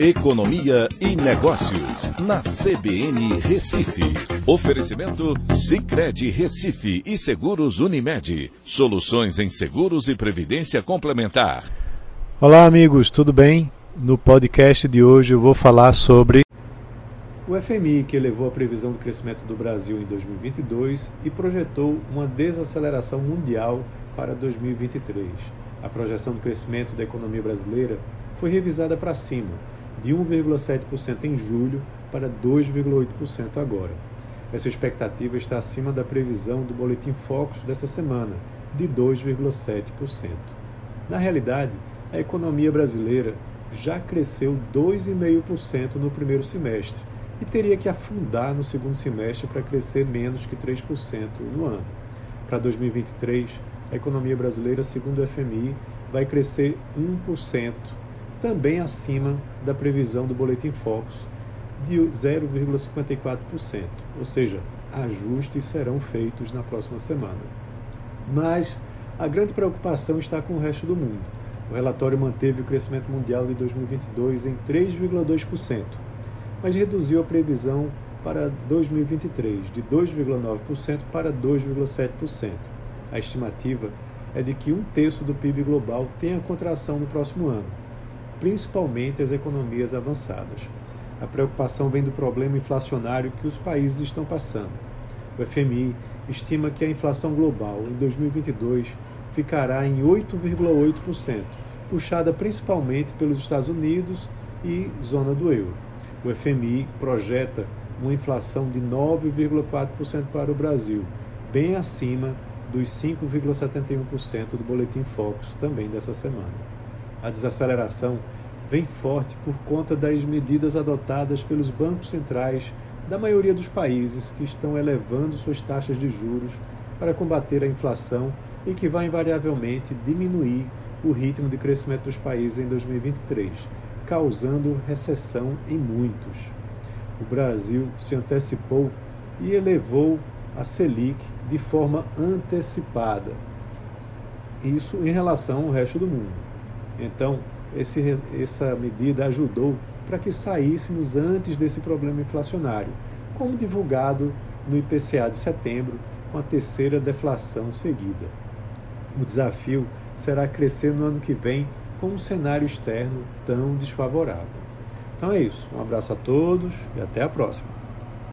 Economia e Negócios, na CBN Recife. Oferecimento Cicred Recife e Seguros Unimed. Soluções em seguros e previdência complementar. Olá, amigos, tudo bem? No podcast de hoje eu vou falar sobre o FMI, que elevou a previsão do crescimento do Brasil em 2022 e projetou uma desaceleração mundial para 2023. A projeção do crescimento da economia brasileira foi revisada para cima de 1,7% em julho para 2,8% agora. Essa expectativa está acima da previsão do Boletim Focus dessa semana, de 2,7%. Na realidade, a economia brasileira já cresceu 2,5% no primeiro semestre e teria que afundar no segundo semestre para crescer menos que 3% no ano. Para 2023, a economia brasileira, segundo o FMI, vai crescer 1%, também acima da previsão do Boletim Focus de 0,54%, ou seja, ajustes serão feitos na próxima semana. Mas a grande preocupação está com o resto do mundo. O relatório manteve o crescimento mundial de 2022 em 3,2%, mas reduziu a previsão para 2023 de 2,9% para 2,7%. A estimativa é de que um terço do PIB global tenha contração no próximo ano, principalmente as economias avançadas. A preocupação vem do problema inflacionário que os países estão passando. O FMI estima que a inflação global em 2022 ficará em 8,8%, puxada principalmente pelos Estados Unidos e zona do euro. O FMI projeta uma inflação de 9,4% para o Brasil, bem acima dos 5,71% do Boletim Focus também dessa semana. A desaceleração vem forte por conta das medidas adotadas pelos bancos centrais da maioria dos países que estão elevando suas taxas de juros para combater a inflação e que vai invariavelmente diminuir o ritmo de crescimento dos países em 2023, causando recessão em muitos. O Brasil se antecipou e elevou a Selic de forma antecipada. Isso em relação ao resto do mundo. Então, esse, essa medida ajudou para que saíssemos antes desse problema inflacionário, como divulgado no IPCA de setembro, com a terceira deflação seguida. O desafio será crescer no ano que vem com um cenário externo tão desfavorável. Então é isso. Um abraço a todos e até a próxima.